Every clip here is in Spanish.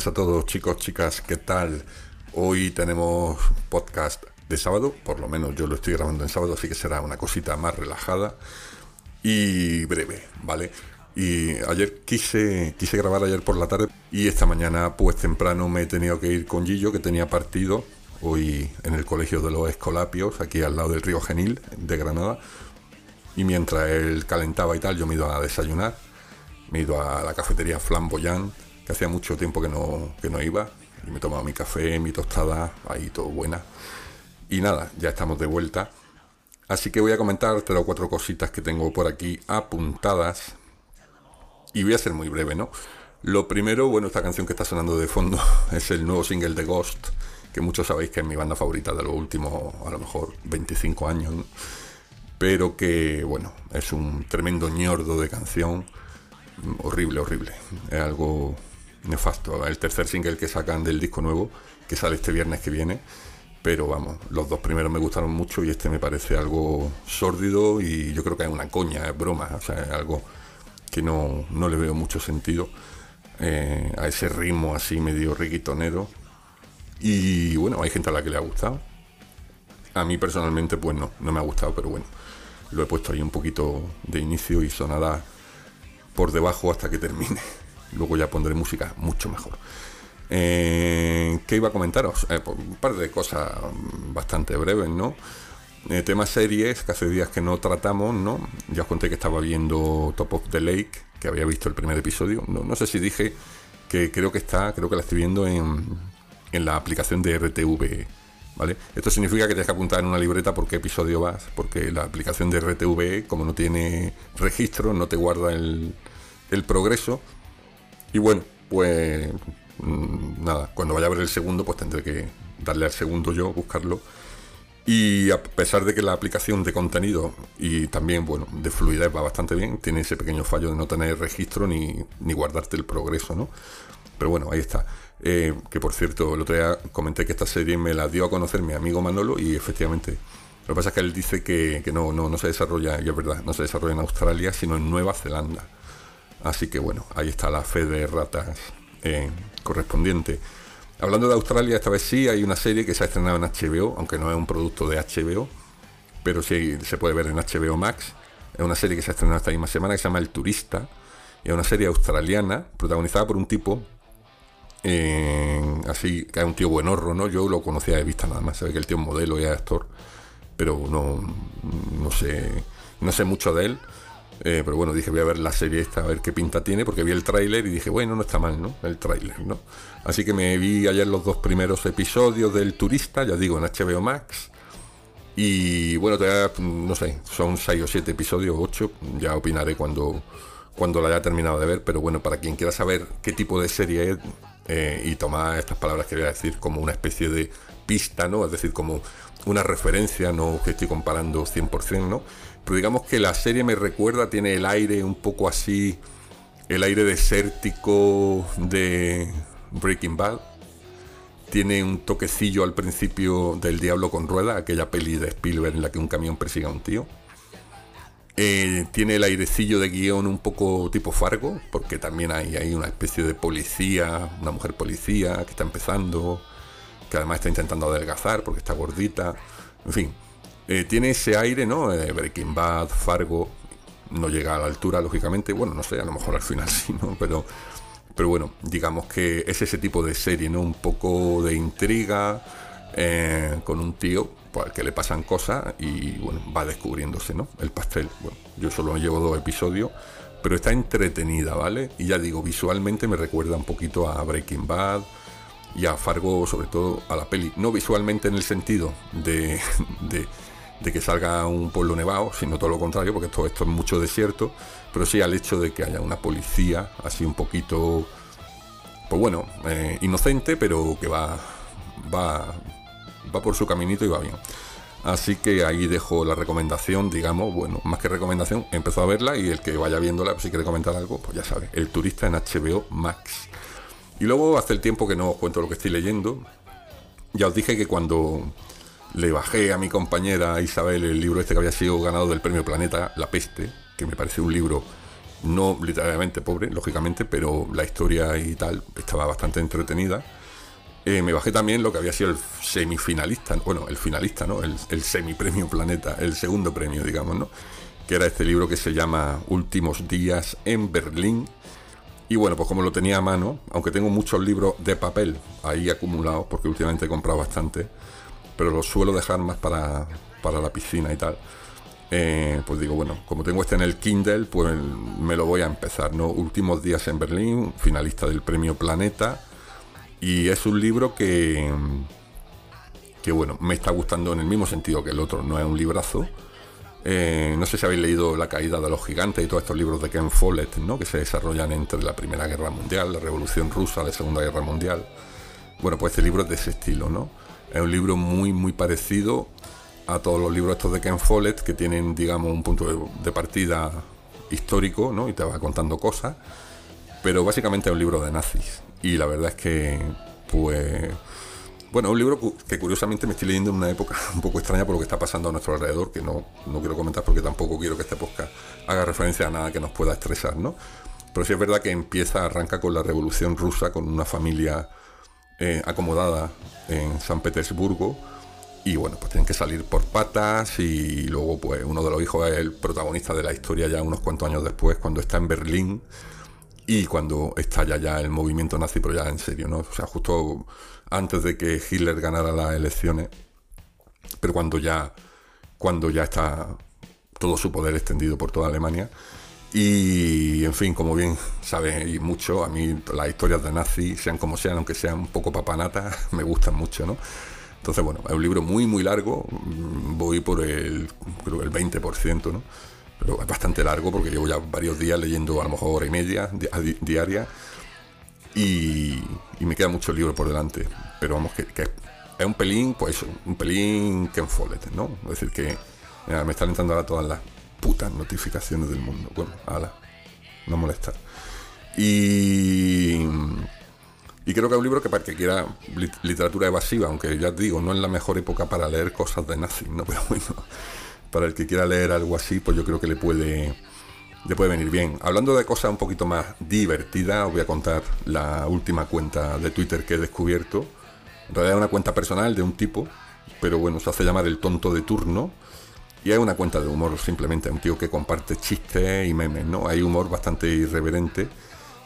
buenas a todos chicos, chicas, ¿qué tal? Hoy tenemos podcast de sábado, por lo menos yo lo estoy grabando en sábado, así que será una cosita más relajada y breve, ¿vale? Y ayer quise, quise grabar ayer por la tarde y esta mañana pues temprano me he tenido que ir con Gillo que tenía partido hoy en el Colegio de los Escolapios, aquí al lado del río Genil de Granada. Y mientras él calentaba y tal, yo me ido a desayunar. Me ido a la cafetería Flamboyant, hacía mucho tiempo que no, que no iba. Y me he tomado mi café, mi tostada, ahí todo buena. Y nada, ya estamos de vuelta. Así que voy a comentar tres o cuatro cositas que tengo por aquí apuntadas. Y voy a ser muy breve, ¿no? Lo primero, bueno, esta canción que está sonando de fondo es el nuevo single de Ghost, que muchos sabéis que es mi banda favorita de los últimos, a lo mejor, 25 años, pero que, bueno, es un tremendo ñordo de canción, horrible, horrible, es algo nefasto. El tercer single que sacan del disco nuevo, que sale este viernes que viene, pero vamos, los dos primeros me gustaron mucho y este me parece algo sórdido y yo creo que es una coña, es broma, o sea, es algo que no, no le veo mucho sentido eh, a ese ritmo así medio riquitonero y bueno, hay gente a la que le ha gustado. A mí personalmente pues no, no me ha gustado, pero bueno, lo he puesto ahí un poquito de inicio y sonará por debajo hasta que termine. Luego ya pondré música mucho mejor. Eh, ¿Qué iba a comentaros? Eh, pues, un par de cosas bastante breves, ¿no? Eh, temas series que hace días que no tratamos, ¿no? Ya os conté que estaba viendo Top of the Lake, que había visto el primer episodio. No, no sé si dije que creo que está, creo que la estoy viendo en, en la aplicación de RTV. ¿Vale? Esto significa que tienes que apuntar en una libreta por qué episodio vas, porque la aplicación de RTV, como no tiene registro, no te guarda el, el progreso. Y bueno, pues mm, nada, cuando vaya a ver el segundo, pues tendré que darle al segundo yo, buscarlo. Y a pesar de que la aplicación de contenido y también, bueno, de fluidez va bastante bien, tiene ese pequeño fallo de no tener registro ni, ni guardarte el progreso, ¿no? Pero bueno, ahí está. Eh, que por cierto, el otro día comenté que esta serie me la dio a conocer mi amigo Manolo y efectivamente, lo que pasa es que él dice que, no, no, no se desarrolla, y es verdad, no se desarrolla en Australia, sino en Nueva Zelanda. Así que bueno, ahí está la fe de ratas eh, correspondiente. Hablando de Australia, esta vez sí hay una serie que se ha estrenado en HBO, aunque no es un producto de HBO, pero sí se puede ver en HBO Max. Es una serie que se ha estrenado esta misma semana que se llama El Turista. Y es una serie australiana protagonizada por un tipo así que es un tío buenorro, ¿no? Yo lo conocía de vista nada más, sabe que el tío es modelo y es actor, pero no, no sé, no sé mucho de él. Eh, pero bueno, dije voy a ver la serie esta, a ver qué pinta tiene, porque vi el tráiler y dije, bueno, no está mal, ¿no? El tráiler, ¿no? Así que me vi ayer los dos primeros episodios del Turista, ya digo, en HBO Max. Y bueno, todavía, no sé, son seis o siete episodios, ocho, ya opinaré cuando, cuando la haya terminado de ver, pero bueno, para quien quiera saber qué tipo de serie es, eh, y tomar estas palabras que voy a decir como una especie de pista, ¿no? Es decir, como una referencia, no que estoy comparando 100%, ¿no? Digamos que la serie me recuerda, tiene el aire un poco así, el aire desértico de Breaking Bad. Tiene un toquecillo al principio del Diablo con Rueda, aquella peli de Spielberg en la que un camión persigue a un tío. Eh, tiene el airecillo de guion un poco tipo Fargo, porque también hay, hay una especie de policía, una mujer policía que está empezando, que además está intentando adelgazar porque está gordita. En fin, eh, tiene ese aire, ¿no? Eh, Breaking Bad, Fargo, no llega a la altura, lógicamente. Bueno, no sé, a lo mejor al final sí, ¿no? Pero, pero bueno, digamos que es ese tipo de serie, ¿no? Un poco de intriga, con un tío pues, que le pasan cosas y bueno, va descubriéndose, ¿no? El pastel. Bueno, yo solo llevo dos episodios, pero está entretenida, ¿vale? Y ya digo, visualmente me recuerda un poquito a Breaking Bad y a Fargo, sobre todo a la peli. No visualmente en el sentido de, que salga un pueblo nevado, sino todo lo contrario, porque todo esto es mucho desierto, pero sí al hecho de que haya una policía así un poquito, pues bueno, eh, inocente, pero que va, va, va por su caminito y va bien. Así que ahí dejo la recomendación, digamos, bueno, más que recomendación, empezó a verla y el que vaya viéndola, pues si quiere comentar algo, pues ya sabe, El turista en HBO Max. Y luego hace el tiempo que no os cuento lo que estoy leyendo. Ya os dije que cuando le bajé a mi compañera Isabel el libro este que había sido ganado del premio Planeta, La Peste, que me parece un libro no literalmente pobre, lógicamente, pero la historia y tal estaba bastante entretenida. Eh, me bajé también lo que había sido el semifinalista, bueno, el finalista, ¿no? El, el semipremio Planeta, el segundo premio, digamos, ¿no? Que era este libro que se llama Últimos días en Berlín. Y bueno, pues como lo tenía a mano, aunque tengo muchos libros de papel ahí acumulados, porque últimamente he comprado bastante, pero los suelo dejar más para, para la piscina y tal. Eh, pues digo, bueno, como tengo este en el Kindle, pues me lo voy a empezar, ¿no? Últimos días en Berlín, finalista del premio Planeta. Y es un libro que, que bueno, me está gustando en el mismo sentido que el otro, no es un librazo. Eh, no sé si habéis leído La caída de los gigantes y todos estos libros de Ken Follett, ¿no? que se desarrollan entre la Primera Guerra Mundial, la Revolución Rusa, la Segunda Guerra Mundial. Bueno, pues este libro es de ese estilo, ¿no? Es un libro muy, muy parecido a todos los libros estos de Ken Follett, que tienen, digamos, un punto de, partida histórico, ¿no? Y te va contando cosas. Pero básicamente es un libro de nazis. Y la verdad es que, pues... Bueno, un libro que curiosamente me estoy leyendo en una época un poco extraña por lo que está pasando a nuestro alrededor, que no, no quiero comentar porque tampoco quiero que este podcast haga referencia a nada que nos pueda estresar, ¿no? Pero sí es verdad que empieza, arranca con la revolución rusa, con una familia eh, acomodada en San Petersburgo, y bueno, pues tienen que salir por patas y luego pues uno de los hijos es el protagonista de la historia ya unos cuantos años después, cuando está en Berlín y cuando estalla ya el movimiento nazi, pero ya en serio, ¿no? O sea, justo antes de que Hitler ganara las elecciones, pero cuando ya, cuando ya está todo su poder extendido por toda Alemania. Y, en fin, como bien sabes y mucho, a mí las historias de nazi, sean como sean, aunque sean un poco papanatas, me gustan mucho, ¿no? Entonces, bueno, es un libro muy, muy largo. Mm, voy por el, creo el 20%, ¿no? Pero es bastante largo porque llevo ya varios días leyendo a lo mejor hora y media diaria. Y, me queda mucho libro por delante. Pero vamos, que, es un pelín, pues un pelín Ken Follett, ¿no? Es decir, que me están entrando ahora todas las putas notificaciones del mundo. Bueno, ala, no molestar. Y y creo que es un libro que para el que quiera literatura evasiva, aunque ya te digo, no es la mejor época para leer cosas de nazi, ¿no? Pero bueno, para el que quiera leer algo así, pues yo creo que le puede, le puede venir bien. Hablando de cosas un poquito más divertidas, os voy a contar la última cuenta de Twitter que he descubierto. En realidad es una cuenta personal de un tipo, pero bueno, se hace llamar el tonto de turno. Y hay una cuenta de humor, simplemente un tío que comparte chistes y memes, ¿no? Hay humor bastante irreverente.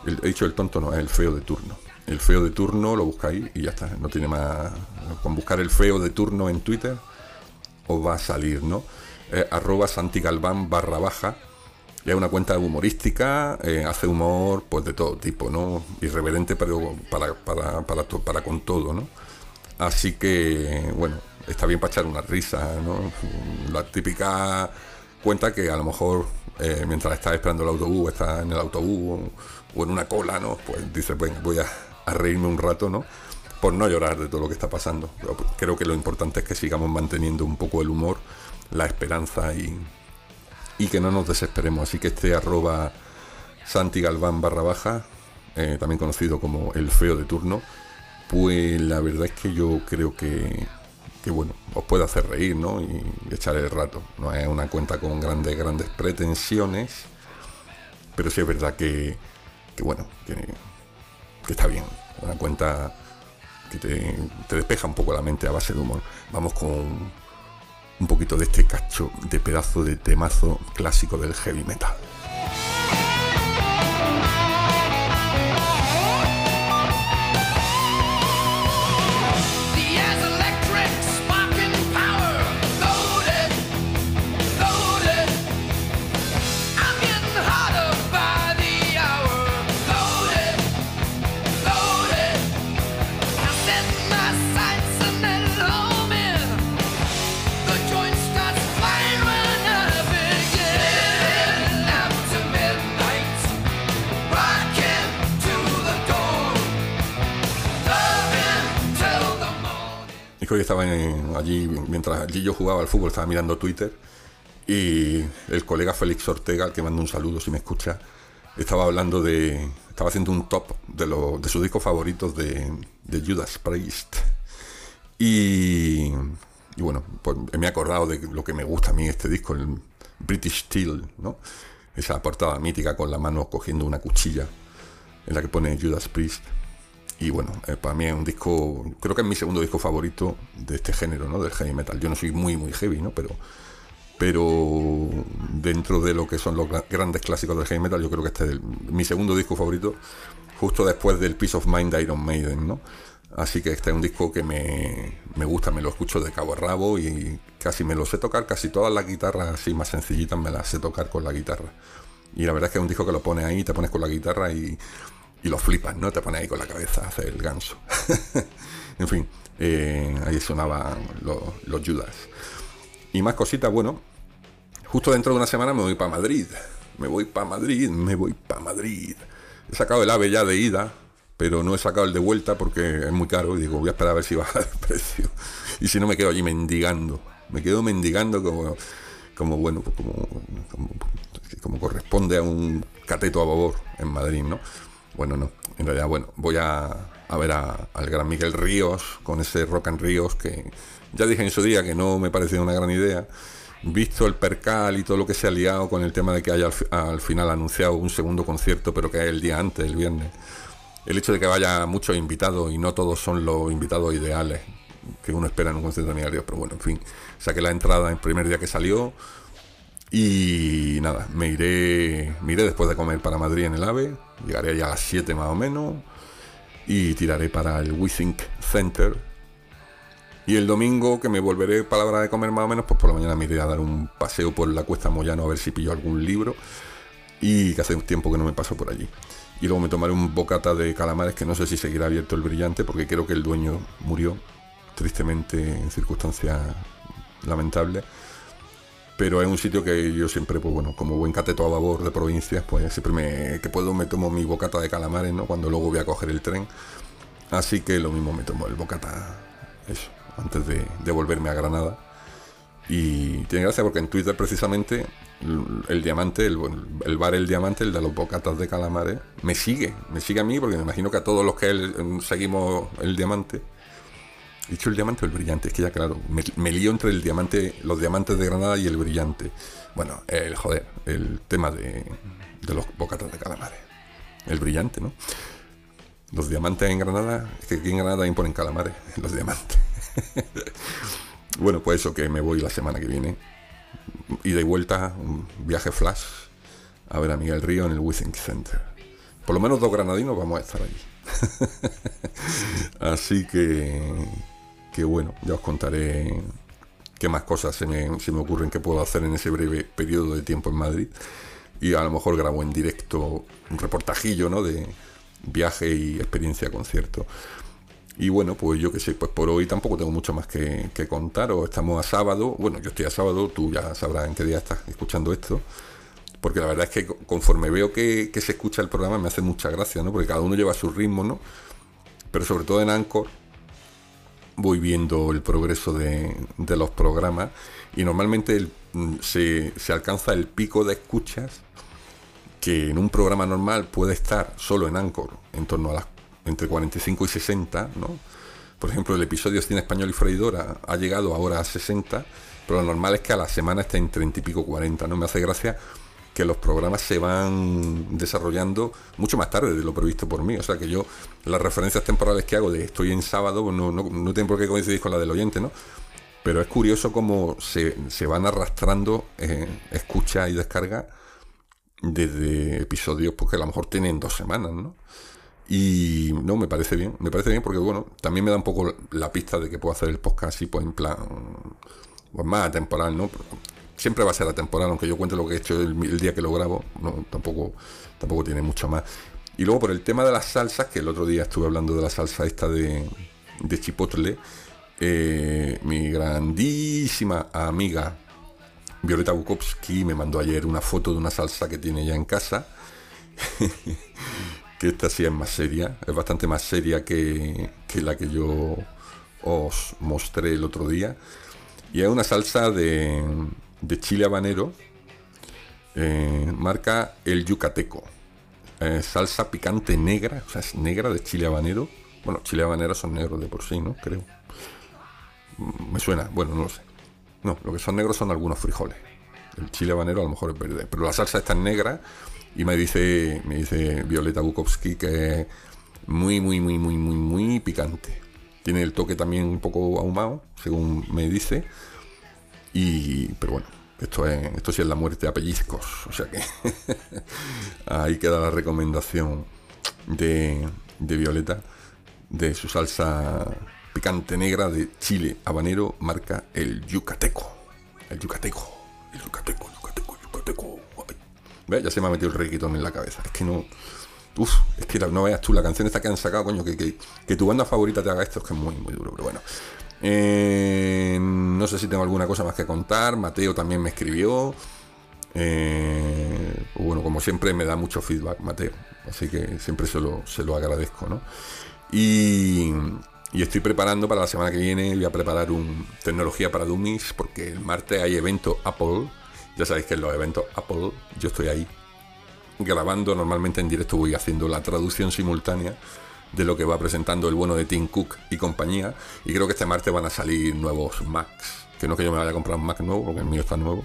he dicho el tonto, no, es el feo de turno el feo de turno, lo buscáis y ya está. No tiene más. Con buscar el feo de turno en Twitter os va a salir, ¿no? Arroba Santi Galván barra baja. Y una cuenta humorística, eh, hace humor pues de todo tipo, ¿no? Irreverente, pero para, para, para, para con todo, ¿no? Así que, bueno, está bien para echar una risa, ¿no? La típica cuenta que a lo mejor eh, mientras estás esperando el autobús, estás en el autobús o, en una cola, ¿no? Pues dices, bueno, voy a, reírme un rato, ¿no? Por no llorar de todo lo que está pasando. Creo que lo importante es que sigamos manteniendo un poco el humor, la esperanza y, y que no nos desesperemos. Así que este arroba Santi Galván barra baja, eh, también conocido como el feo de turno, pues la verdad es que yo creo que, que bueno, os puede hacer reír, ¿no? Y echar el rato. No es una cuenta con grandes, grandes pretensiones, pero sí es verdad que, que bueno, que que está bien. Una cuenta que te, te despeja un poco la mente a base de humor. Vamos con un poquito de este cacho de pedazo de temazo clásico del heavy metal. Que estaba allí, mientras allí yo jugaba al fútbol, estaba mirando Twitter y el colega Félix Ortega, al que mando un saludo si me escucha, estaba hablando de. Estaba haciendo un top de, de sus discos favoritos de, de Judas Priest. Y, bueno, pues me he acordado de lo que me gusta a mí este disco, el British Steel, ¿no? esa portada mítica con la mano cogiendo una cuchilla en la que pone Judas Priest. Y bueno, eh, para mí es un disco, creo que es mi segundo disco favorito de este género, ¿no? Del heavy metal. Yo no soy muy, muy heavy, ¿no? Pero, pero dentro de lo que son los grandes clásicos del heavy metal, yo creo que este es mi segundo disco favorito, justo después del Peace of Mind de Iron Maiden, ¿no? Así que este es un disco que me, me, gusta, me lo escucho de cabo a rabo y casi me lo sé tocar, casi todas las guitarras así más sencillitas me las sé tocar con la guitarra. Y la verdad es que es un disco que lo pones ahí, te pones con la guitarra y, y lo flipas, ¿no? Te pones ahí con la cabeza a hacer el ganso. en fin, eh, ahí sonaban los, los Judas. Y más cositas, bueno, justo dentro de una semana me voy para Madrid. Me voy para Madrid, me voy para Madrid. He sacado el ave ya de ida, pero no he sacado el de vuelta porque es muy caro y digo, voy a esperar a ver si baja el precio. Y si no, me quedo allí mendigando. Me quedo mendigando como, como bueno, pues como, como, corresponde a un cateto a babor en Madrid, ¿no? Bueno, no. En realidad, bueno, voy a, a ver al gran Miguel Ríos con ese Rock and Ríos que ya dije en su día que no me parecía una gran idea. Visto el percal y todo lo que se ha liado con el tema de que haya al, al final anunciado un segundo concierto, pero que es el día antes, el viernes el hecho de que vaya muchos invitados y no todos son los invitados ideales que uno espera en un concierto de pero bueno, en fin, saqué la entrada el primer día que salió y nada, me iré, me iré después de comer para Madrid en el AVE, llegaré ya a las 7 más o menos y tiraré para el WeThink Center. Y el domingo que me volveré para la hora de comer más o menos, pues por la mañana me iré a dar un paseo por la Cuesta Moyano a ver si pillo algún libro y que hace un tiempo que no me paso por allí y luego me tomaré un bocata de calamares que no sé si seguirá abierto el brillante porque creo que el dueño murió tristemente en circunstancias lamentables. Pero es un sitio que yo siempre pues bueno como buen cateto a babor de provincias pues siempre me que puedo me tomo mi bocata de calamares no cuando luego voy a coger el tren. Así que lo mismo me tomo el bocata eso antes de, de volverme a Granada y tiene gracia porque en Twitter precisamente el diamante, el, bar El Diamante, el de los bocatas de calamares, me sigue, me sigue a mí porque me imagino que a todos los que mm, seguimos el diamante. Dicho el diamante o el brillante, es que ya claro, me, lío entre el diamante, los diamantes de Granada y el brillante. Bueno, el joder, el tema de, de los bocatas de calamares. El brillante, ¿no? Los diamantes en Granada, es que aquí en Granada imponen calamares, los diamantes. bueno, pues eso, que me voy la semana que viene y de vuelta, un viaje flash a ver a Miguel Río en el Withing Center. Por lo menos dos granadinos vamos a estar allí. Así que, que bueno, ya os contaré qué más cosas se me, se me ocurren que puedo hacer en ese breve periodo de tiempo en Madrid. Y a lo mejor grabo en directo un reportajillo ¿no? de viaje y experiencia concierto. Y bueno, pues yo que sé, pues por hoy tampoco tengo mucho más que, contar. O estamos a sábado. Bueno, yo estoy a sábado, tú ya sabrás en qué día estás escuchando esto. Porque la verdad es que conforme veo que, se escucha el programa me hace mucha gracia, ¿no? Porque cada uno lleva su ritmo, ¿no? Pero sobre todo en Anchor voy viendo el progreso de, los programas y normalmente se, se alcanza el pico de escuchas que en un programa normal puede estar solo en Anchor en torno a las entre 45 y 60, ¿no? Por ejemplo, el episodio Cine Español y Freidora ha llegado ahora a 60, pero lo normal es que a la semana esté en 30 y pico 40, ¿no? Me hace gracia que los programas se van desarrollando mucho más tarde de lo previsto por mí. O sea que yo, las referencias temporales que hago de estoy en sábado, no, no, no tienen por qué coincidir con la del oyente, ¿no? Pero es curioso cómo se, se van arrastrando eh, escucha y descarga desde episodios porque pues, a lo mejor tienen dos semanas, ¿no? Y no, me parece bien, me parece bien porque, bueno, también me da un poco la pista de que puedo hacer el podcast así, pues en plan, pues más atemporal, ¿no? Siempre va a ser atemporal, aunque yo cuente lo que he hecho el, día que lo grabo, no, tampoco, tampoco tiene mucho más. Y luego por el tema de las salsas, que el otro día estuve hablando de la salsa esta de, de Chipotle, eh, mi grandísima amiga Violeta Bukowski me mandó ayer una foto de una salsa que tiene ya en casa. que esta sí es más seria, es bastante más seria que, la que yo os mostré el otro día. Y es una salsa de, chile habanero, eh, marca el yucateco. salsa picante negra, o sea, es negra de chile habanero. Bueno, chile habanero son negros de por sí, ¿no? Creo. Me suena, bueno, no lo sé. No, lo que son negros son algunos frijoles. El chile habanero a lo mejor es verde. Pero la salsa está negra y me dice, me dice Violeta Bukowski que es muy, muy, muy, muy, muy, muy picante. Tiene el toque también un poco ahumado, según me dice. Y, pero bueno, esto, es, esto sí es la muerte a pellizcos. O sea que ahí queda la recomendación de, de Violeta de su salsa picante negra de chile habanero marca el yucateco. El yucateco, el yucateco, yucateco, yucateco. ¿Ves? Ya se me ha metido el requitón en la cabeza. Es que no. Uf, es que no veas tú, la canción esta que han sacado, coño, que, que, tu banda favorita te haga esto es que es muy, muy duro, pero bueno. Eh, no sé si tengo alguna cosa más que contar. Mateo también me escribió. Eh, bueno, como siempre me da mucho feedback, Mateo. Así que siempre se lo, se lo agradezco, ¿no? Y, y estoy preparando para la semana que viene, voy a preparar un tecnología para Dummies, porque el martes hay evento Apple. Ya sabéis que en los eventos Apple yo estoy ahí grabando, normalmente en directo voy haciendo la traducción simultánea de lo que va presentando el bueno de Tim Cook y compañía. Y creo que este martes van a salir nuevos Macs. Que no que yo me vaya a comprar un Mac nuevo, porque el mío está nuevo.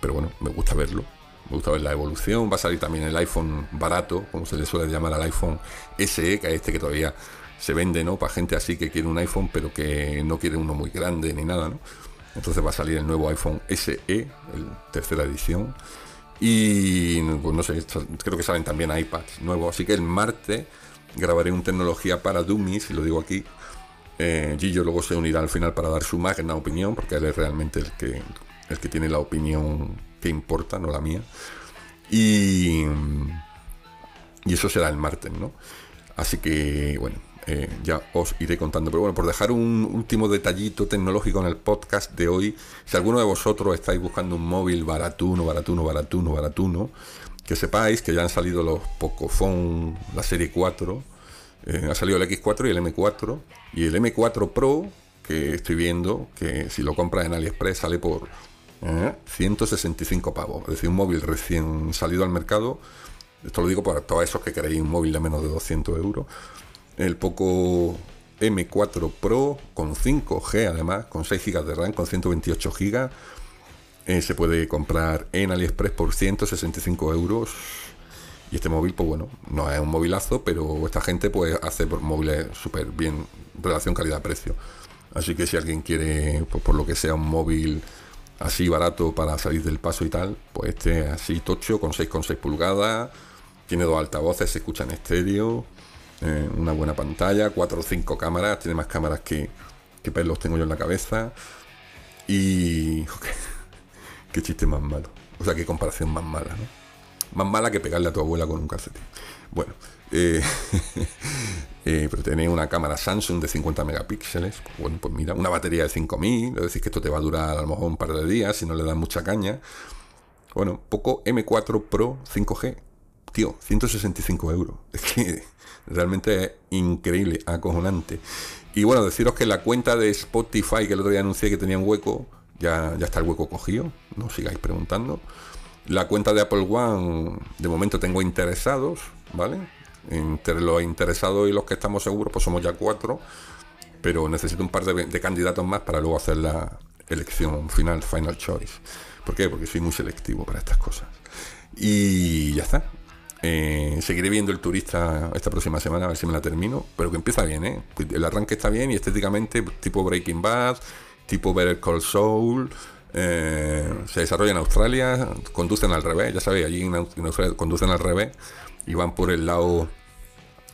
Pero bueno, me gusta verlo. Me gusta ver la evolución. Va a salir también el iPhone barato, como se le suele llamar al iPhone SE, que es este que todavía se vende, ¿no? Para gente así que quiere un iPhone, pero que no quiere uno muy grande ni nada, ¿no? Entonces va a salir el nuevo iPhone SE, el tercera edición. Y pues no sé, creo que salen también iPads nuevos. Así que el martes grabaré un tecnología para Dummies, y lo digo aquí. Eh, Gillo luego se unirá al final para dar su magna opinión, porque él es realmente el que, el que tiene la opinión que importa, no la mía. Y, y eso será el martes, ¿no? Así que, bueno, eh, ya os iré contando. Pero bueno, por dejar un último detallito tecnológico en el podcast de hoy, si alguno de vosotros estáis buscando un móvil baratuno, baratuno, baratuno, baratuno, que sepáis que ya han salido los Pocophone, la serie 4, eh, ha salido el X4 y el M4, y el M4 Pro, que estoy viendo, que si lo compras en AliExpress sale por 165 eh, pavos, es decir, un móvil recién salido al mercado. Esto lo digo para todos esos que queréis un móvil de menos de 200 euros el Poco M4 Pro con 5G además, con 6 GB de RAM, con 128 GB. Eh, se puede comprar en AliExpress por 165 euros. Y este móvil, pues bueno, no es un movilazo, pero esta gente pues hace móviles súper bien, relación calidad-precio. Así que si alguien quiere, pues por lo que sea, un móvil así barato para salir del paso y tal, pues este así tocho, con 6,6 pulgadas, tiene dos altavoces, se escucha en estéreo, eh, una buena pantalla, 4 o 5 cámaras, tiene más cámaras que, que tengo yo en la cabeza. Y. qué chiste más malo. O sea, qué comparación más mala, ¿no? Más mala que pegarle a tu abuela con un calcetín. Bueno, eh, eh, pero tiene una cámara Samsung de 50 megapíxeles. bueno, pues mira, una batería de 5000. Es decir, que esto te va a durar a lo mejor un par de días si no le das mucha caña. Bueno, poco M4 Pro 5G. Tío, 165 euros. Es que Realmente increíble, acojonante. Y bueno, deciros que la cuenta de Spotify que el otro día anuncié que tenía un hueco, ya, ya está el hueco cogido, no sigáis preguntando. La cuenta de Apple One, de momento tengo interesados, ¿vale? Entre los interesados y los que estamos seguros, pues somos ya cuatro, pero necesito un par de, de candidatos más para luego hacer la elección final, final choice. ¿Por qué? Porque soy muy selectivo para estas cosas. Y ya está. Eh, seguiré viendo el turista esta próxima semana a ver si me la termino, pero que empieza bien, ¿eh? El arranque está bien y estéticamente tipo Breaking Bad, tipo Better Call Soul. Eh, se desarrolla en Australia, conducen al revés, ya sabéis, allí en, Australia conducen al revés y van por el lado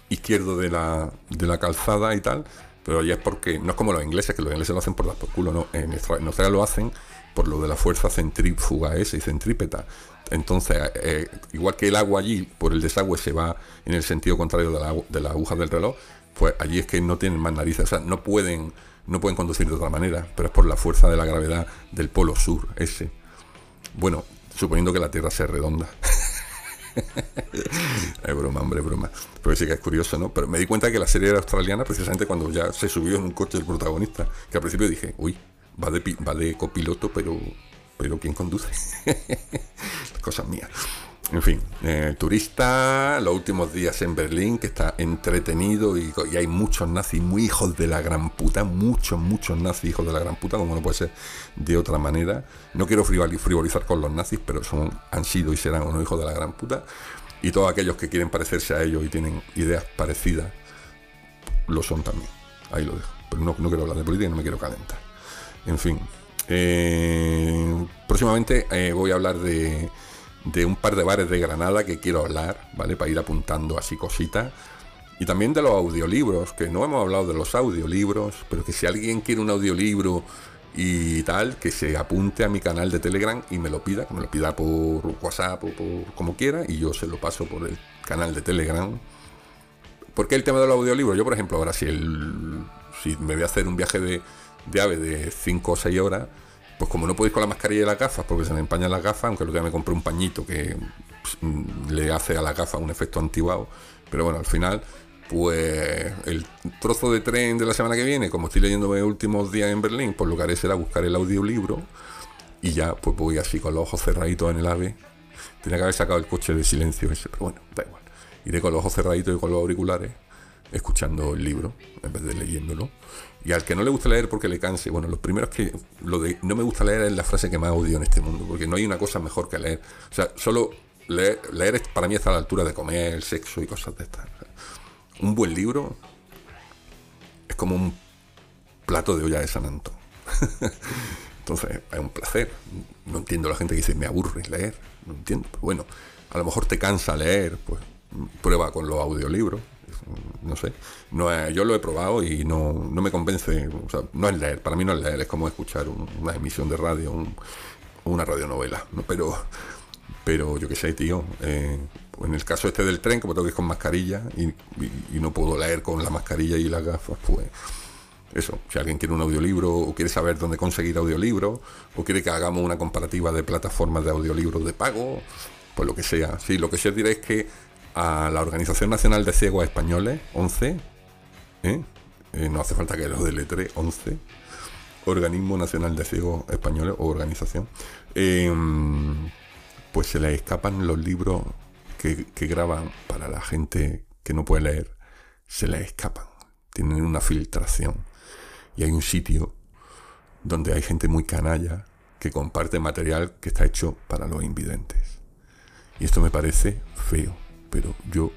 izquierdo de la, de la calzada y tal, pero ya es porque no es como los ingleses, que los ingleses lo hacen por las por culo, no, en Australia lo hacen por lo de la fuerza centrífuga esa y centrípeta. Entonces, eh, igual que el agua allí, por el desagüe, se va en el sentido contrario de la, de aguja del reloj, pues allí es que no tienen más narices, o sea, no pueden, no pueden conducir de otra manera, pero es por la fuerza de la gravedad del polo sur, ese. Bueno, suponiendo que la Tierra sea redonda. es broma, hombre, broma. Pero sí que es curioso, ¿no? Pero me di cuenta que la serie era australiana precisamente cuando ya se subió en un coche el protagonista. Que al principio dije, uy, va de copiloto, pero, pero ¿quién conduce? Cosas mías. En fin, eh, turista, los últimos días en Berlín, que está entretenido y, hay muchos nazis muy hijos de la gran puta, muchos, muchos nazis hijos de la gran puta, como no puede ser de otra manera. No quiero frivolizar con los nazis, pero son, han sido y serán unos hijos de la gran puta. Y todos aquellos que quieren parecerse a ellos y tienen ideas parecidas, lo son también. Ahí lo dejo. Pero no, quiero hablar de política y no me quiero calentar. En fin. Eh, próximamente eh, voy a hablar de un par de bares de Granada que quiero hablar, ¿vale? Para ir apuntando así cositas. Y también de los audiolibros, que no hemos hablado de los audiolibros, pero que si alguien quiere un audiolibro y tal, que se apunte a mi canal de Telegram y me lo pida, que me lo pida por WhatsApp o por como quiera, y yo se lo paso por el canal de Telegram. Porque el tema del audiolibro? Yo, por ejemplo, ahora si, el, si me voy a hacer un viaje de, de ave de 5 o 6 horas, pues como no podéis con la mascarilla y las gafas, porque se me empañan las gafas, aunque otro día me compré un pañito que pues, le hace a la gafa un efecto antiguado, pero bueno, al final, pues el trozo de tren de la semana que viene, como estoy leyendo mis últimos días en Berlín, pues lo que haré será buscar el audiolibro y ya pues voy así con los ojos cerraditos en el ave. Tenía que haber sacado el coche de silencio ese, pero bueno, da igual. Iré con los ojos cerraditos y con los auriculares, escuchando el libro en vez de leyéndolo. Y al que no le gusta leer porque le canse, bueno, los primeros que lo de no me gusta leer es la frase que más odio en este mundo, porque no hay una cosa mejor que leer. O sea, solo leer, leer para mí está a la altura de comer, el sexo y cosas de estas. un buen libro es como un plato de olla de San Antón. Entonces, es un placer. No entiendo la gente que dice, me aburre leer. No entiendo. Bueno, a lo mejor te cansa leer, pues prueba con los audiolibros no sé. No yo lo he probado y no, me convence. O sea, no es leer, para mí no es leer, es como escuchar una emisión de radio, un, una radionovela. ¿no? Pero, pero yo qué sé, tío. Eh, en el caso este del tren, como tengo que ir con mascarilla y, no puedo leer con la mascarilla y las gafas, pues eso, si alguien quiere un audiolibro o quiere saber dónde conseguir audiolibro o quiere que hagamos una comparativa de plataformas de audiolibros de pago, pues lo que sea. Sí, lo que sí os diré es que a la Organización Nacional de Ciegos Españoles, 11, ¿eh? Eh, no hace falta que lo deletre, 11, Organismo Nacional de Ciegos Españoles o organización, em, pues se le escapan los libros que, que graban para la gente que no puede leer, se les escapan, tienen una filtración. Y hay un sitio donde hay gente muy canalla que comparte material que está hecho para los invidentes. Y esto me parece feo pero yo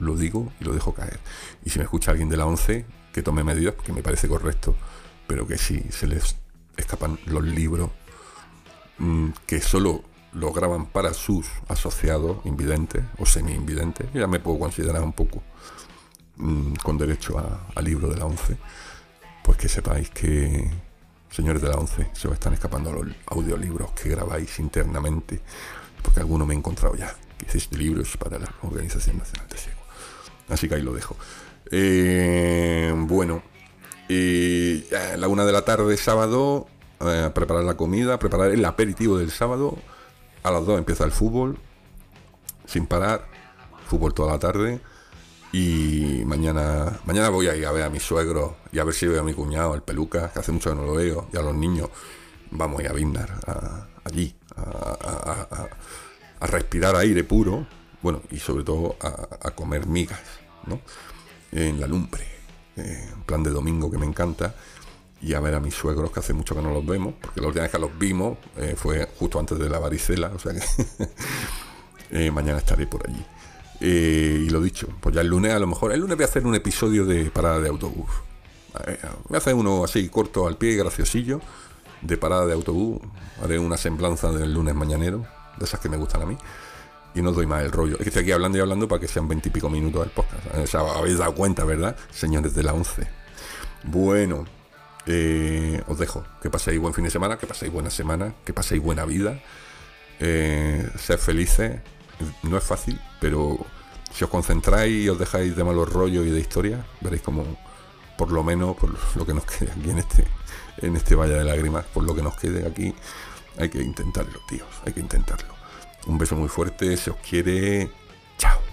lo digo y lo dejo caer. Y si me escucha alguien de la 11, que tome medidas, porque me parece correcto, pero que si se les escapan los libros mm, que solo lo graban para sus asociados invidentes o semi-invidentes, ya me puedo considerar un poco mm, con derecho a, libro de la 11, pues que sepáis que, señores de la 11, se os están escapando los audiolibros que grabáis internamente, porque alguno me he encontrado ya que hiciste libros para la Organización Nacional de Ciego. Así que ahí lo dejo. Eh, bueno, y a la una de la tarde sábado, eh, preparar la comida, preparar el aperitivo del sábado. A las dos empieza el fútbol, sin parar, fútbol toda la tarde. Y mañana, mañana voy a ir a ver a mi suegro y a ver si veo a mi cuñado, el peluca, que hace mucho que no lo veo, y a los niños. Vamos a ir a Vindar, allí, a respirar aire puro, bueno, y sobre todo a, comer migas, ¿no? En la lumbre, eh, plan de domingo que me encanta, y a ver a mis suegros que hace mucho que no los vemos, porque la última que los vimos eh, fue justo antes de la varicela, o sea que eh, mañana estaré por allí. y lo dicho, pues ya el lunes a lo mejor, el lunes voy a hacer un episodio de parada de autobús. Voy a hacer uno así corto al pie, graciosillo, de parada de autobús. Haré una semblanza del lunes mañanero de esas que me gustan a mí. Y no doy más el rollo. Es que estoy aquí hablando y hablando para que sean veintipico minutos del podcast. O habéis dado cuenta, ¿verdad? Señores de la 11. Bueno, eh, os dejo. Que paséis buen fin de semana, que paséis buena semana, que paséis buena vida. Eh, ser felices. No es fácil, pero si os concentráis y os dejáis de malos rollos y de historia, veréis como, por lo menos, por lo que nos quede aquí en este, en este valle de lágrimas, por lo que nos quede aquí, hay que intentarlo, tíos, hay que intentarlo. Un beso muy fuerte, se os quiere. Chao.